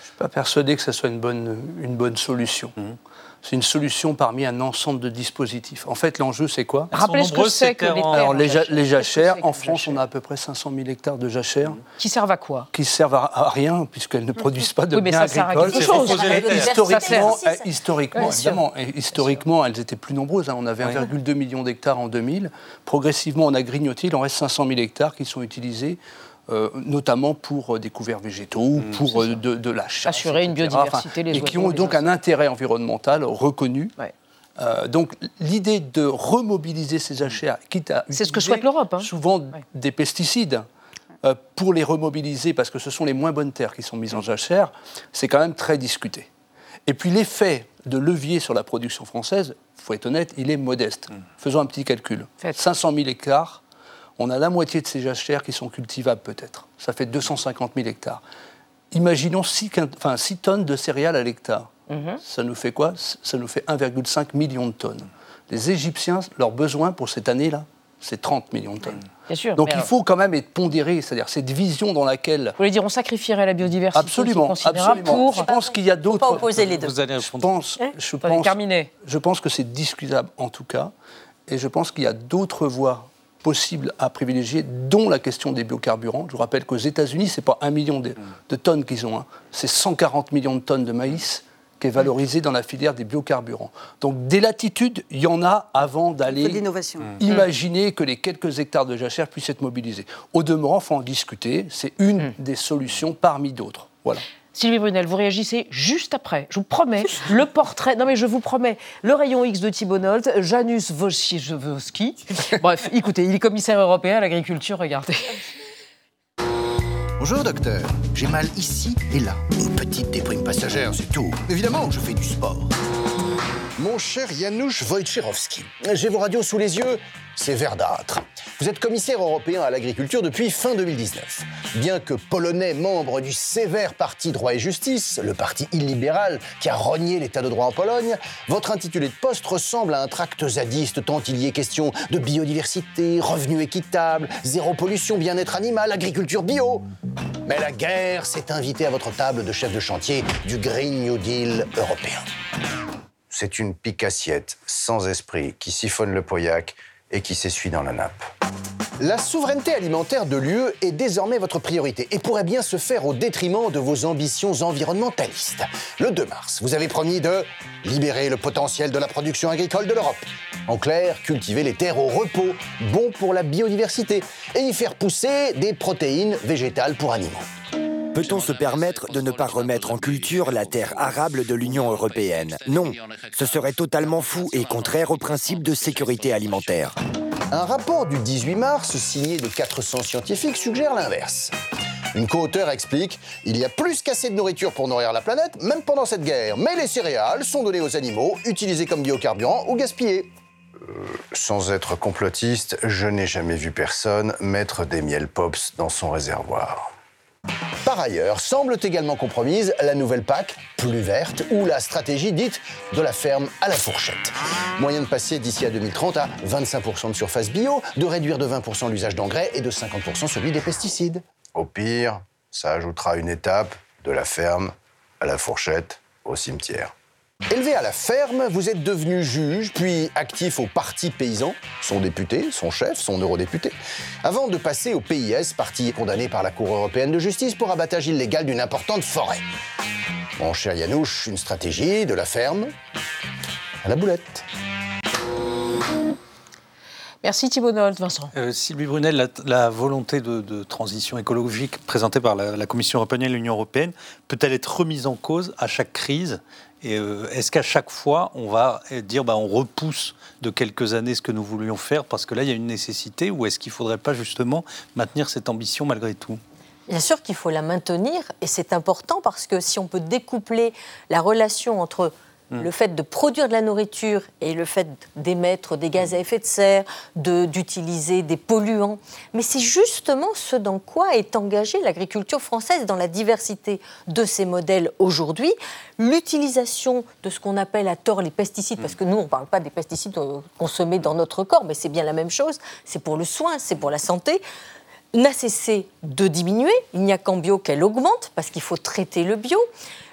Je suis pas persuadé que ce soit une bonne, une bonne solution. C'est une solution parmi un ensemble de dispositifs. En fait, l'enjeu, c'est quoi? Rappelez ce que c'est ces que les terres Alors, les, ja- jachère. les jachères, en France, on a à peu près 500 000 hectares de jachères Qui servent à quoi? qui servent à, rien puisqu'elles ne produisent pas de Oui, mais biens ça sert à agricoles. Historiquement, Ça sert. historiquement, évidemment, et historiquement, elles étaient plus nombreuses. hein. On avait 1,2 million d'hectares en 2000. Progressivement, on a grignoté. Il en reste 500 000 hectares qui sont utilisés. Euh, notamment pour euh, des couverts végétaux, ou pour euh, de, de la chasse. Assurer une biodiversité, les Et qui ont donc un intérêt environnemental reconnu. Ouais. Euh, donc l'idée de remobiliser ces jachères, quitte à C'est ce que utiliser souhaite l'Europe, hein. souvent des pesticides euh, pour les remobiliser parce que ce sont les moins bonnes terres qui sont mises en jachère, c'est quand même très discuté. Et puis l'effet de levier sur la production française, il faut être honnête, il est modeste. Faisons un petit calcul. Faites. 500 000 hectares, on a la moitié de ces jachères qui sont cultivables peut-être. Ça fait 250 000 hectares. Imaginons 6, tonnes de céréales à l'hectare. Mhm. Ça nous fait quoi? Ça nous fait 1,5 million de tonnes. Les Égyptiens, leurs besoins pour cette année-là, c'est 30 millions de tonnes. Bien sûr. Donc il alors, faut quand même être pondéré, c'est-à-dire cette vision dans laquelle... Vous voulez dire on sacrifierait la biodiversité Absolument, absolument. pour... Je pense qu'il y a Pas d'autres... opposer les deux. Vous allez Je pense, Hein? pense, je pense que c'est discutable en tout cas, et je pense qu'il y a d'autres voies possibles à privilégier, dont la question des biocarburants. Je vous rappelle qu'aux États-Unis, c'est pas un million de, de tonnes qu'ils ont, hein. c'est 140 millions de tonnes de maïs qui est valorisé dans la filière des biocarburants. Donc des latitudes, il y en a avant d'aller l'innovation. imaginer que les quelques hectares de jachère puissent être mobilisés. Au demeurant, il faut en discuter. C'est une des solutions parmi d'autres. Voilà. Sylvie Brunel, vous réagissez juste après. Je vous promets, le portrait. Non, mais je vous promets, le rayon X de Thibault Nolte, Janus Wojciechowski. Bref, écoutez, il est commissaire européen à l'agriculture, regardez. Bonjour docteur, j'ai mal ici et là. Une petite déprime passagère, c'est tout. Évidemment, je fais du sport. Mon cher Janusz Wojciechowski, j'ai vos radios sous les yeux, c'est verdâtre. Vous êtes commissaire européen à l'agriculture depuis fin 2019. Bien que polonais, membre du sévère parti Droit et Justice, le parti illibéral qui a rogné l'état de droit en Pologne, votre intitulé de poste ressemble à un tract zadiste tant il y est question de biodiversité, revenus équitables, zéro pollution, bien-être animal, agriculture bio. Mais la guerre s'est invitée à votre table de chef de chantier du Green New Deal européen. C'est une pique assiette sans esprit qui siphonne le poyac et qui s'essuie dans la nappe. La souveraineté alimentaire de l'UE est désormais votre priorité et pourrait bien se faire au détriment de vos ambitions environnementalistes. Le 2 mars, vous avez promis de libérer le potentiel de la production agricole de l'Europe. En clair, cultiver les terres au repos, bon pour la biodiversité, et y faire pousser des protéines végétales pour animaux. Peut-on se permettre de ne pas remettre en culture la terre arable de l'Union européenne Non, ce serait totalement fou et contraire au principe de sécurité alimentaire. Un rapport du 18 mars, signé de 400 scientifiques, suggère l'inverse. Une co-auteure explique Il y a plus qu'assez de nourriture pour nourrir la planète, même pendant cette guerre. Mais les céréales sont données aux animaux, utilisées comme biocarburant ou gaspillées. Sans être complotiste, je n'ai jamais vu personne mettre des miels pops dans son réservoir. Par ailleurs, semble également compromise la nouvelle PAC, plus verte, ou la stratégie dite de la ferme à la fourchette. Moyen de passer d'ici à 2030 à 25% de surface bio, de réduire de 20% l'usage d'engrais et de 50% celui des pesticides. Au pire, ça ajoutera une étape de la ferme à la fourchette au cimetière. Élevé à la ferme, vous êtes devenu juge, puis actif au Parti paysan, son député, son chef, son eurodéputé, avant de passer au PIS, parti condamné par la Cour européenne de justice pour abattage illégal d'une importante forêt. Mon cher Yanouche, une stratégie de la ferme à la boulette. Merci Thibault Nolte, Vincent. Euh, Sylvie Brunel, la, la volonté de, de transition écologique présentée par la, la Commission européenne et l'Union européenne peut-elle être remise en cause à chaque crise Et euh, est-ce qu'à chaque fois, on va dire bah, on repousse de quelques années ce que nous voulions faire parce que là, il y a une nécessité Ou est-ce qu'il ne faudrait pas justement maintenir cette ambition malgré tout? Bien sûr qu'il faut la maintenir et c'est important parce que si on peut découpler la relation entre Hmm. le fait de produire de la nourriture et le fait d'émettre des gaz à effet de serre, de- d'utiliser des polluants, mais c'est justement ce dans quoi est engagée l'agriculture française dans la diversité de ses modèles aujourd'hui. L'utilisation de ce qu'on appelle à tort les pesticides, parce que nous on ne parle pas des pesticides euh, consommés dans notre corps, mais c'est bien la même chose, c'est pour le soin, c'est pour la santé n'a cessé de diminuer. Il n'y a qu'en bio qu'elle augmente parce qu'il faut traiter le bio.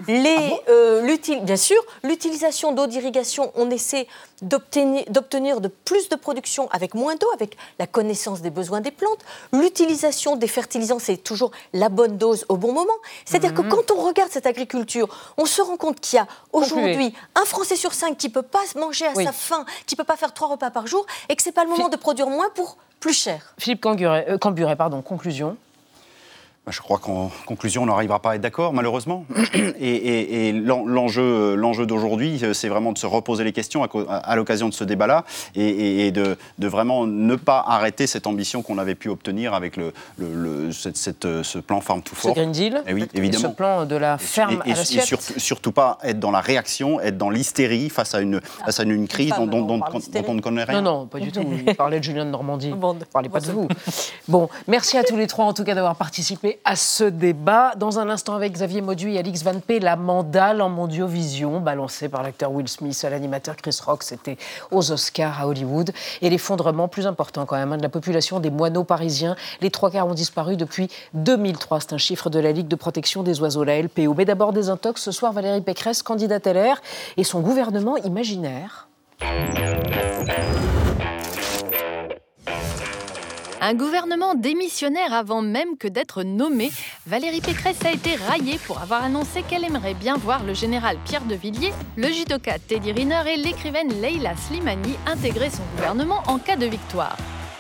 Les, euh, bien sûr, l'utilisation d'eau d'irrigation, on essaie d'obtenir, de plus de production avec moins d'eau, avec la connaissance des besoins des plantes. L'utilisation des fertilisants, c'est toujours la bonne dose au bon moment. C'est-à-dire que quand on regarde cette agriculture, on se rend compte qu'il y a aujourd'hui un Français sur cinq qui ne peut pas manger à Oui. sa faim, qui ne peut pas faire trois repas par jour, et que ce n'est pas le moment de produire moins pour plus cher. Philippe Camburet, euh, pardon, conclusion. Bah, Je crois qu'en conclusion, on n'arrivera pas à être d'accord, malheureusement. Et, et- et l'en- l'enjeu, l'enjeu d'aujourd'hui, euh, c'est vraiment de se reposer les questions à, l'occasion de ce débat-là et, et- et de, de vraiment ne pas arrêter cette ambition qu'on avait pu obtenir avec le, le- le- cette- cette, euh, ce plan Farm to Ce Fork. Green Deal, Eh oui, et évidemment. ce plan de la ferme Et, et- à l'assiette. et surtout, surtout pas être dans la réaction, être dans l'hystérie face à une, face à une, une crise dont, dont- dont- dont on ne connaît rien. Non, non, pas du tout. Il parlait de Julien de Normandie. ne parlait pas de vous. Bon, merci à tous les trois, en tout cas, d'avoir participé à ce débat. Dans un instant, avec Xavier Maudu et Alix Van P, la mandale en mondiovision, balancée par l'acteur Will Smith à l'animateur Chris Rock, c'était aux Oscars à Hollywood. Et l'effondrement plus important, quand même, hein, de la population des moineaux parisiens. Les trois quarts ont disparu depuis 2003. C'est un chiffre de la Ligue de protection des oiseaux, la LPO. Mais d'abord, des intox. Ce soir, Valérie Pécresse, candidate LR, et son gouvernement imaginaire. Un gouvernement démissionnaire avant même que d'être nommé, Valérie Pécresse a été raillée pour avoir annoncé qu'elle aimerait bien voir le général Pierre de Villiers, le judoka Teddy Riner et l'écrivaine Leila Slimani intégrer son gouvernement en cas de victoire.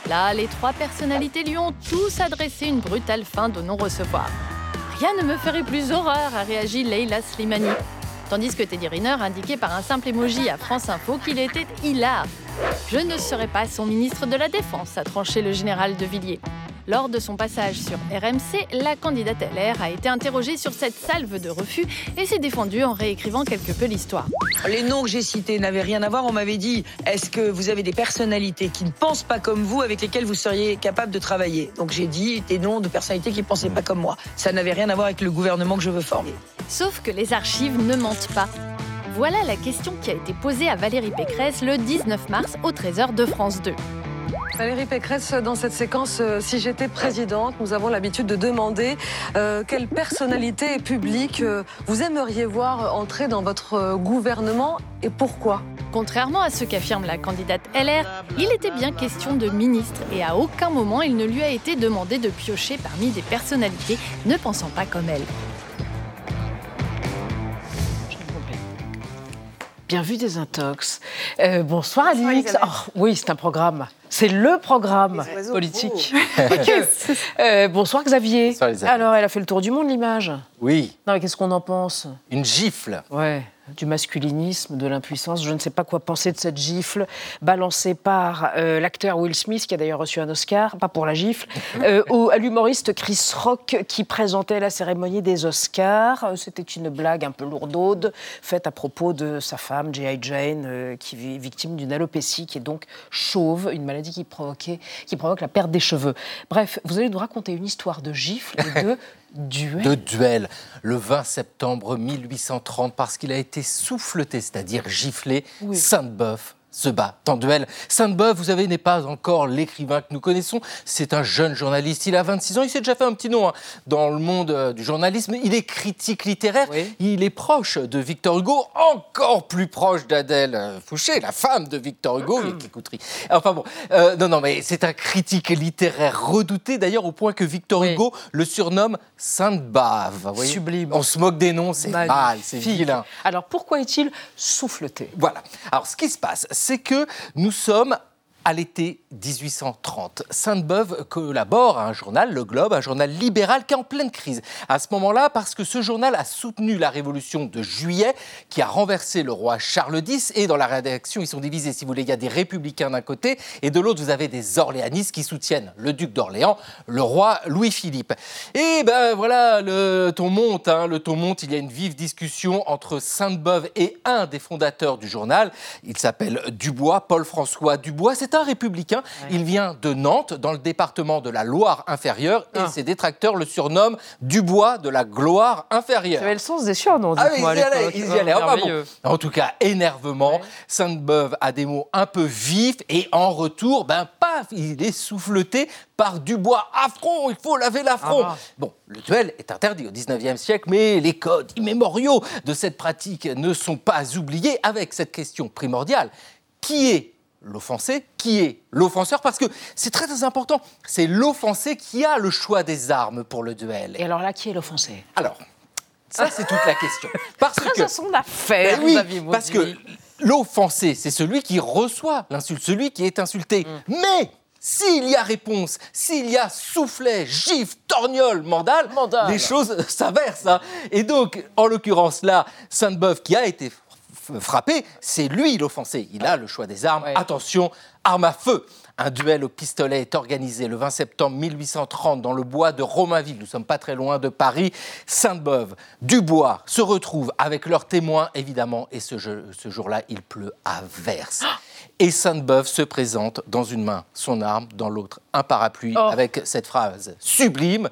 Là, les trois personnalités lui ont tous adressé une brutale fin de non-recevoir. Rien ne me ferait plus horreur, a réagi Leila Slimani. Tandis que Teddy Riner indiquait par un simple emoji à France Info qu'il était hilar. Je ne serai pas son ministre de la Défense, a tranché le général de Villiers. Lors de son passage sur RMC, la candidate LR a été interrogée sur cette salve de refus et s'est défendue en réécrivant quelque peu l'histoire. Les noms que j'ai cités n'avaient rien à voir. On m'avait dit est-ce que vous avez des personnalités qui ne pensent pas comme vous avec lesquelles vous seriez capable de travailler? Donc j'ai dit des noms de personnalités qui ne pensaient pas comme moi. Ça n'avait rien à voir avec le gouvernement que je veux former. Sauf que les archives ne mentent pas. Voilà la question qui a été posée à Valérie Pécresse le 19 mars au 13h de France 2. Valérie Pécresse, dans cette séquence, euh, si j'étais présidente, nous avons l'habitude de demander euh, quelle personnalité publique euh, vous aimeriez voir entrer dans votre gouvernement et pourquoi? Contrairement à ce qu'affirme la candidate LR, il était bien question de ministre et à aucun moment il ne lui a été demandé de piocher parmi des personnalités ne pensant pas comme elle. Bien vu des intox. Euh, bonsoir Alix. Oh, oui, c'est un programme. C'est le programme politique. Que. Euh, bonsoir Xavier. Bonsoir. Alors, elle a fait le tour du monde, l'image. Oui, Non, mais qu'est-ce qu'on en pense? Une gifle. Ouais. Du masculinisme, de l'impuissance. Je ne sais pas quoi penser de cette gifle balancée par euh, l'acteur Will Smith, qui a d'ailleurs reçu un Oscar, pas pour la gifle, euh, ou à l'humoriste Chris Rock, qui présentait la cérémonie des Oscars. Euh, C'était une blague un peu lourdaude, faite à propos de sa femme, G.I. Jane, euh, qui est victime d'une alopécie, qui est donc chauve, une maladie qui, provoquait, qui provoque la perte des cheveux. Bref, vous allez nous raconter une histoire de gifle et de duel. de duel le 20 septembre 1830 parce qu'il a été souffleté, c'est-à-dire giflé. Oui. Sainte-Beuve se bat en duel. Sainte-Beuve, vous savez, n'est pas encore l'écrivain que nous connaissons. C'est un jeune journaliste. Il a 26 ans. Il s'est déjà fait un petit nom hein, dans le monde euh, du journalisme. Il est critique littéraire. Il est proche de Victor Hugo, encore plus proche d'Adèle euh, Fouché, la femme de Victor Hugo. Et qui coûterie. Enfin bon, euh, non, non, mais c'est un critique littéraire redouté, d'ailleurs, au point que Victor Hugo le surnomme Sainte-Bave. Sublime. On se moque des noms, c'est mal, c'est vilain. Alors pourquoi est-il souffleté? Voilà. Alors, ce qui se passe, c'est que nous sommes à l'été 1830. Sainte-Beuve collabore à un journal, Le Globe, un journal libéral qui est en pleine crise. À ce moment-là, parce que ce journal a soutenu la révolution de juillet qui a renversé le roi Charles X. Et dans la rédaction, ils sont divisés, si vous voulez. Il y a des républicains d'un côté et de l'autre, vous avez des orléanistes qui soutiennent le duc d'Orléans, le roi Louis-Philippe. Et ben voilà, le ton monte, hein, le ton monte. Il y a une vive discussion entre Sainte-Beuve et un des fondateurs du journal. Il s'appelle Dubois, Paul-François Dubois. Un républicain. Il vient de Nantes, dans le département de la Loire inférieure, et Ah. ses détracteurs le surnomment Dubois de la gloire inférieure. J'avais le sens des surnoms, Ah ils y allaient, ils y allaient. Enfin bon. En tout cas, énervement. Sainte-Beuve a des mots un peu vifs et en retour, ben paf, il est souffleté par Dubois. Affront, il faut laver l'affront. Ah. Bon, le duel est interdit au 19e siècle, mais les codes immémoriaux de cette pratique ne sont pas oubliés avec cette question primordiale. Qui est l'offensé, qui est l'offenseur, parce que c'est très très important, c'est l'offensé qui a le choix des armes pour le duel. Et alors là, qui est l'offensé? Alors, ça c'est toute la question. Parce Très que son affaire, Ben oui, parce que l'offensé, c'est celui qui reçoit l'insulte, celui qui est insulté. Mm. Mais s'il y a réponse, s'il y a soufflet, gifle, torgnole, mandale, les choses s'inversent. hein. Et donc, en l'occurrence là, Sainte-Beuve qui a été frappé, c'est lui l'offensé. Il a le choix des armes. Attention, arme à feu. Un duel au pistolet est organisé le 20 septembre 1830 dans le bois de Romainville. Nous sommes pas très loin de Paris. Sainte-Beuve, Dubois se retrouvent avec leurs témoins, évidemment, et ce jour-là, il pleut à verse. Et Sainte-Beuve se présente dans une main son arme, dans l'autre un parapluie, Oh. avec cette phrase sublime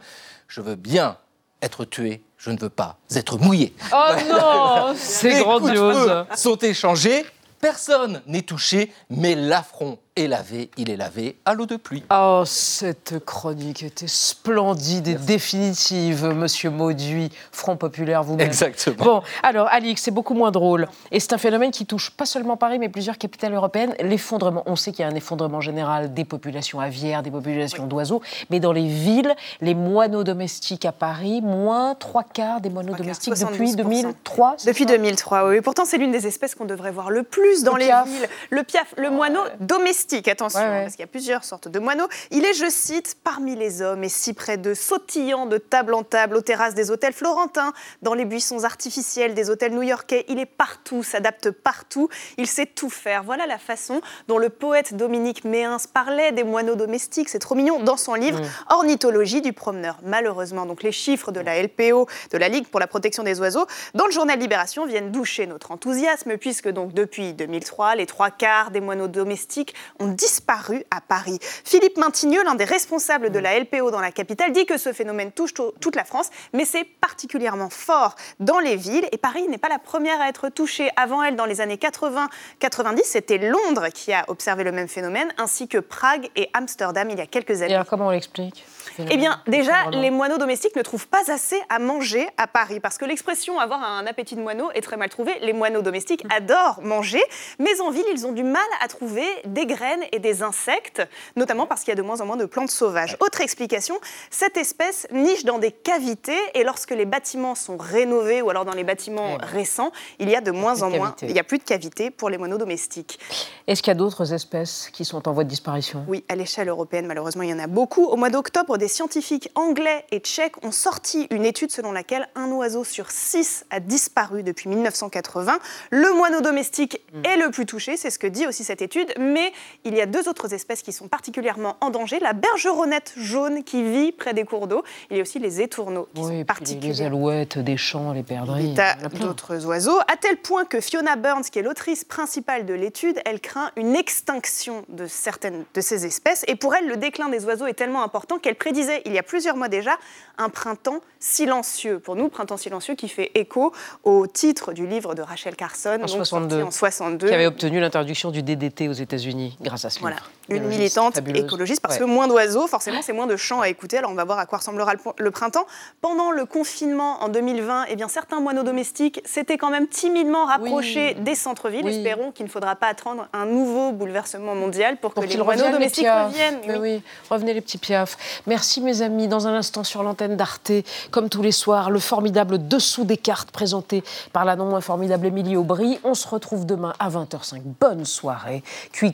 Je veux bien être tué, je ne veux pas être mouillé. Oh non, c'est Les coups de grandiose. feu sont échangés, personne n'est touché, mais l'affront est lavé, il est lavé à l'eau de pluie. Oh, cette chronique était splendide et définitive, monsieur Mauduit, Front Populaire vous-même. Exactement. Bon, alors, Alix, c'est beaucoup moins drôle. Et c'est un phénomène qui touche pas seulement Paris, mais plusieurs capitales européennes. L'effondrement, on sait qu'il y a un effondrement général des populations aviaires, des populations d'oiseaux, mais dans les villes, les moineaux domestiques à Paris, moins trois quarts des moineaux domestiques depuis 72%. 2003. c'est Depuis ça? 2003, oui. Pourtant, c'est l'une des espèces qu'on devrait voir le plus dans Le les piaf. villes. Le piaf, le moineau domestique, attention, Ouais, ouais. parce qu'il y a plusieurs sortes de moineaux. Il est, je cite, parmi les hommes et si près d'eux, sautillant de table en table aux terrasses des hôtels florentins, dans les buissons artificiels des hôtels new-yorkais. Il est partout, s'adapte partout, il sait tout faire. Voilà la façon dont le poète Dominique Méhins parlait des moineaux domestiques, c'est trop mignon, dans son livre Ornithologie du promeneur. Malheureusement, donc les chiffres de la LPO, de la Ligue pour la protection des oiseaux, dans le journal Libération viennent doucher notre enthousiasme, puisque donc depuis 2003, les trois quarts des moineaux domestiques ont disparu à Paris. Philippe Maintigneux, l'un des responsables de la LPO dans la capitale, dit que ce phénomène touche to- toute la France, mais c'est particulièrement fort dans les villes. Et Paris n'est pas la première à être touchée. Avant elle, dans les années 80-90, c'était Londres qui a observé le même phénomène, ainsi que Prague et Amsterdam il y a quelques années. Et alors, comment on l'explique Eh bien, déjà, les moineaux domestiques ne trouvent pas assez à manger à Paris, parce que l'expression avoir un appétit de moineau est très mal trouvée. Les moineaux domestiques adorent manger, mais en ville, ils ont du mal à trouver des graines graines et des insectes, notamment parce qu'il y a de moins en moins de plantes sauvages. Autre explication, cette espèce niche dans des cavités et lorsque les bâtiments sont rénovés ou alors dans les bâtiments récents, il y a de moins en moins, il n'y a plus de cavités pour les moineaux domestiques. Est-ce qu'il y a d'autres espèces qui sont en voie de disparition? Oui, à l'échelle européenne, malheureusement, il y en a beaucoup. Au mois d'octobre, des scientifiques anglais et tchèques ont sorti une étude selon laquelle un oiseau sur six a disparu depuis 1980. Le moineau domestique Hmm. est le plus touché, c'est ce que dit aussi cette étude, mais il y a deux autres espèces qui sont particulièrement en danger. La bergeronnette jaune qui vit près des cours d'eau. Il y a aussi les étourneaux qui Oui, sont et les alouettes des champs, les perdrix. Plein. d'autres oiseaux, à tel point que Fiona Burns, qui est l'autrice principale de l'étude, elle craint une extinction de certaines de ces espèces. Et pour elle, le déclin des oiseaux est tellement important qu'elle prédisait, il y a plusieurs mois déjà, un printemps silencieux. Pour nous, printemps silencieux qui fait écho au titre du livre de Rachel Carson, En donc 62, sorti en 62. qui avait obtenu l'interdiction du DDT aux États-Unis grâce à ce Voilà, livre. une militante fabuleuse. écologiste, parce Ouais. que moins d'oiseaux, forcément, c'est moins de chants à écouter. Alors, on va voir à quoi ressemblera le, printemps. Pendant le confinement en 2020, eh bien, certains moineaux domestiques s'étaient quand même timidement rapprochés des centres-villes. Oui. Espérons qu'il ne faudra pas attendre un nouveau bouleversement mondial pour, Pour que les moineaux les domestiques reviennent. Mais oui, revenez les petits piafs. Merci mes amis. Dans un instant sur l'antenne d'Arte, comme tous les soirs, le formidable Dessous des cartes présenté par la non moins formidable Émilie Aubry. On se retrouve demain à 20h05. Bonne soirée. Cui